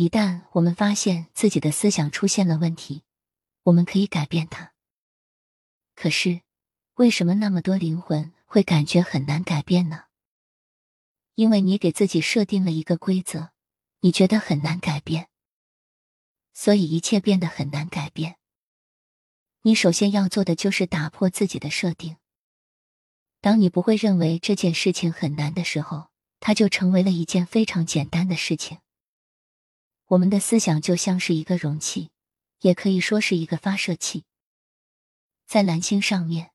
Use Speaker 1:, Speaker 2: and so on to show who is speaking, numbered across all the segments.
Speaker 1: 一旦我们发现自己的思想出现了问题，我们可以改变它。可是，为什么那么多灵魂会感觉很难改变呢？因为你给自己设定了一个规则，你觉得很难改变，所以一切变得很难改变。你首先要做的就是打破自己的设定。当你不会认为这件事情很难的时候，它就成为了一件非常简单的事情。我们的思想就像是一个容器，也可以说是一个发射器。在蓝星上面，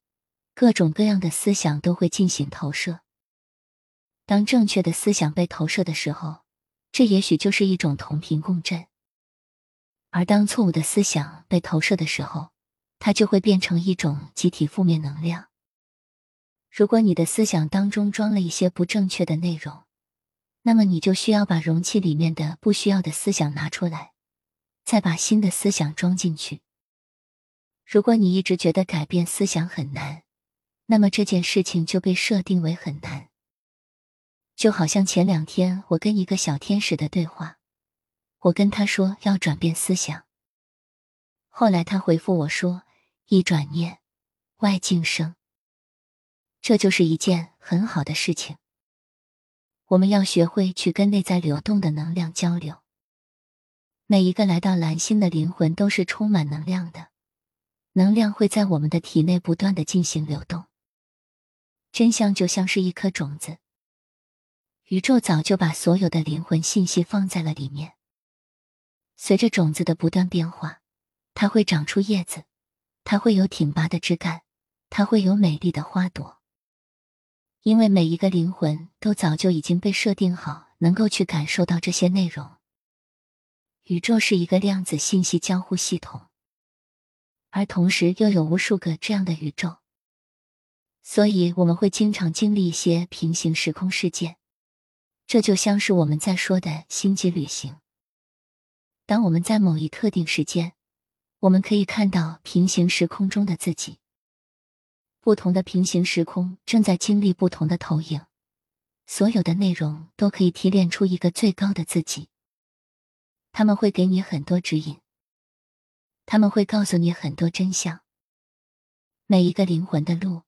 Speaker 1: 各种各样的思想都会进行投射。当正确的思想被投射的时候，这也许就是一种同频共振；而当错误的思想被投射的时候，它就会变成一种集体负面能量。如果你的思想当中装了一些不正确的内容，那么你就需要把容器里面的不需要的思想拿出来，再把新的思想装进去。如果你一直觉得改变思想很难，那么这件事情就被设定为很难。就好像前两天我跟一个小天使的对话，我跟他说要转变思想，后来他回复我说：“一转念，外境生。”这就是一件很好的事情。我们要学会去跟内在流动的能量交流。每一个来到蓝星的灵魂都是充满能量的，能量会在我们的体内不断的进行流动。真相就像是一颗种子，宇宙早就把所有的灵魂信息放在了里面。随着种子的不断变化，它会长出叶子，它会有挺拔的枝干，它会有美丽的花朵。因为每一个灵魂都早就已经被设定好，能够去感受到这些内容。宇宙是一个量子信息交互系统，而同时又有无数个这样的宇宙，所以我们会经常经历一些平行时空事件。这就像是我们在说的星际旅行。当我们在某一特定时间，我们可以看到平行时空中的自己。不同的平行时空正在经历不同的投影，所有的内容都可以提炼出一个最高的自己。他们会给你很多指引，他们会告诉你很多真相。每一个灵魂的路，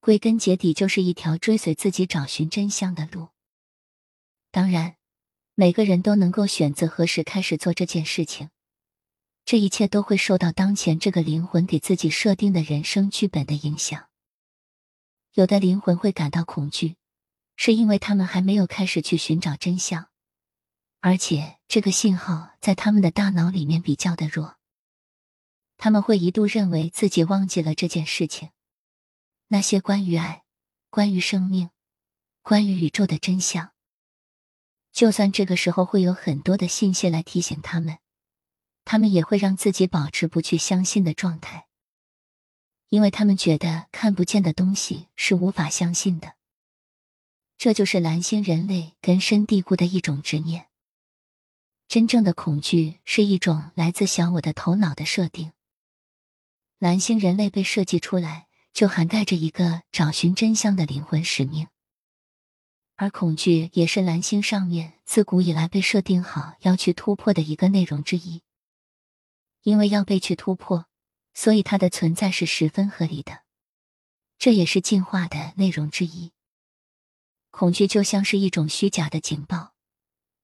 Speaker 1: 归根结底就是一条追随自己、找寻真相的路。当然，每个人都能够选择何时开始做这件事情。这一切都会受到当前这个灵魂给自己设定的人生剧本的影响。有的灵魂会感到恐惧，是因为他们还没有开始去寻找真相，而且这个信号在他们的大脑里面比较的弱。他们会一度认为自己忘记了这件事情，那些关于爱、关于生命、关于宇宙的真相。就算这个时候会有很多的信息来提醒他们，他们也会让自己保持不去相信的状态。因为他们觉得看不见的东西是无法相信的，这就是蓝星人类根深蒂固的一种执念。真正的恐惧是一种来自小我的头脑的设定。蓝星人类被设计出来，就涵盖着一个找寻真相的灵魂使命，而恐惧也是蓝星上面自古以来被设定好要去突破的一个内容之一，因为要被去突破。所以它的存在是十分合理的，这也是进化的内容之一。恐惧就像是一种虚假的警报，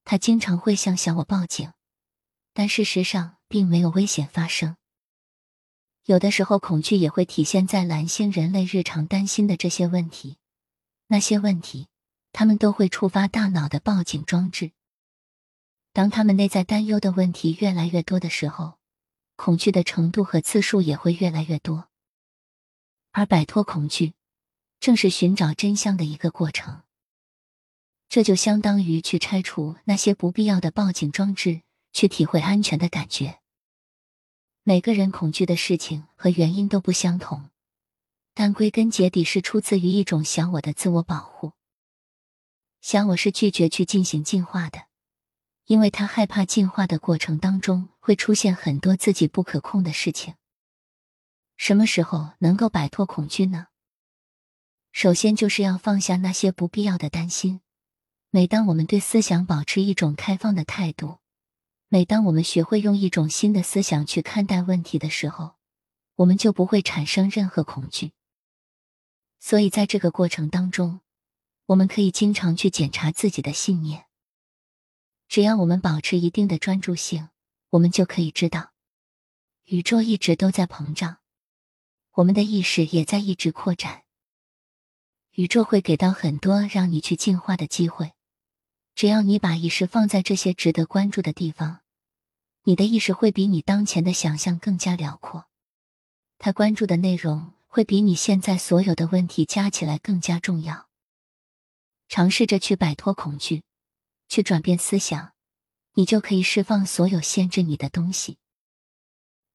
Speaker 1: 它经常会向小我报警，但事实上并没有危险发生。有的时候，恐惧也会体现在蓝星人类日常担心的这些问题，那些问题，他们都会触发大脑的报警装置。当他们内在担忧的问题越来越多的时候。恐惧的程度和次数也会越来越多，而摆脱恐惧，正是寻找真相的一个过程。这就相当于去拆除那些不必要的报警装置，去体会安全的感觉。每个人恐惧的事情和原因都不相同，但归根结底是出自于一种小我的自我保护。小我是拒绝去进行进化的。因为他害怕进化的过程当中会出现很多自己不可控的事情。什么时候能够摆脱恐惧呢？首先就是要放下那些不必要的担心。每当我们对思想保持一种开放的态度，每当我们学会用一种新的思想去看待问题的时候，我们就不会产生任何恐惧。所以，在这个过程当中，我们可以经常去检查自己的信念。只要我们保持一定的专注性，我们就可以知道，宇宙一直都在膨胀，我们的意识也在一直扩展。宇宙会给到很多让你去进化的机会。只要你把意识放在这些值得关注的地方，你的意识会比你当前的想象更加辽阔。他关注的内容会比你现在所有的问题加起来更加重要。尝试着去摆脱恐惧，去转变思想，你就可以释放所有限制你的东西。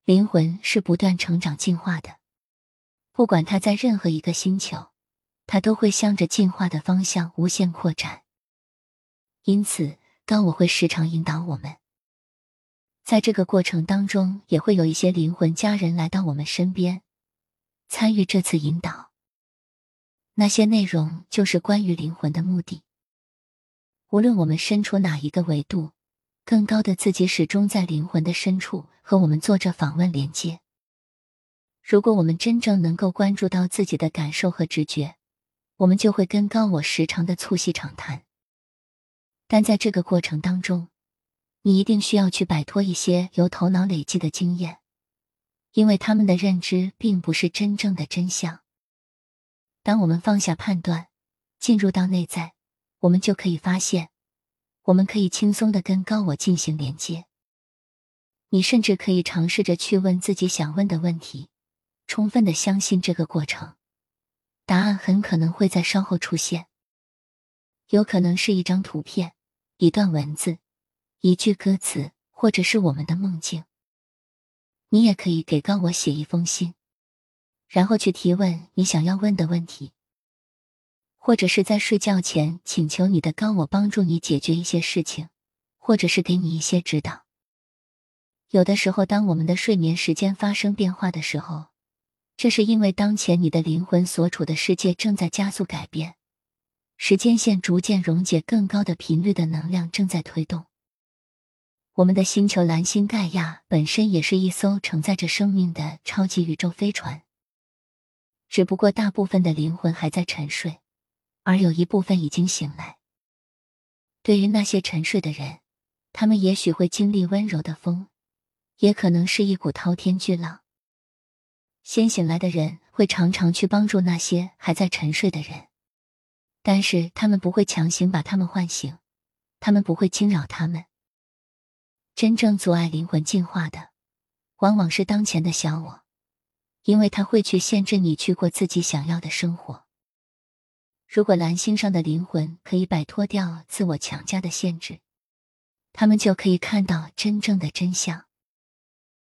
Speaker 1: 灵魂是不断成长进化的，不管它在任何一个星球，它都会向着进化的方向无限扩展。因此，高我会时常引导我们，在这个过程当中，也会有一些灵魂家人来到我们身边，参与这次引导。那些内容就是关于灵魂的目的。无论我们身处哪一个维度，更高的自己始终在灵魂的深处和我们做着访问连接。如果我们真正能够关注到自己的感受和直觉，我们就会跟高我时常的促膝长谈。但在这个过程当中，你一定需要去摆脱一些由头脑累积的经验，因为他们的认知并不是真正的真相。当我们放下判断，进入到内在，我们就可以发现，我们可以轻松的跟高我进行连接。你甚至可以尝试着去问自己想问的问题，充分的相信这个过程，答案很可能会在稍后出现，有可能是一张图片。一段文字，一句歌词，或者是我们的梦境。你也可以给高我写一封信，然后去提问你想要问的问题，或者是在睡觉前请求你的高我帮助你解决一些事情，或者是给你一些指导。有的时候，当我们的睡眠时间发生变化的时候，这是因为当前你的灵魂所处的世界正在加速改变。时间线逐渐溶解，更高的频率的能量正在推动。我们的星球蓝星盖亚本身也是一艘承载着生命的超级宇宙飞船，只不过大部分的灵魂还在沉睡，而有一部分已经醒来。对于那些沉睡的人，他们也许会经历温柔的风，也可能是一股滔天巨浪。先醒来的人会常常去帮助那些还在沉睡的人。但是他们不会强行把他们唤醒，他们不会惊扰他们。真正阻碍灵魂进化的，往往是当前的小我，因为他会去限制你去过自己想要的生活。如果蓝星上的灵魂可以摆脱掉自我强加的限制，他们就可以看到真正的真相。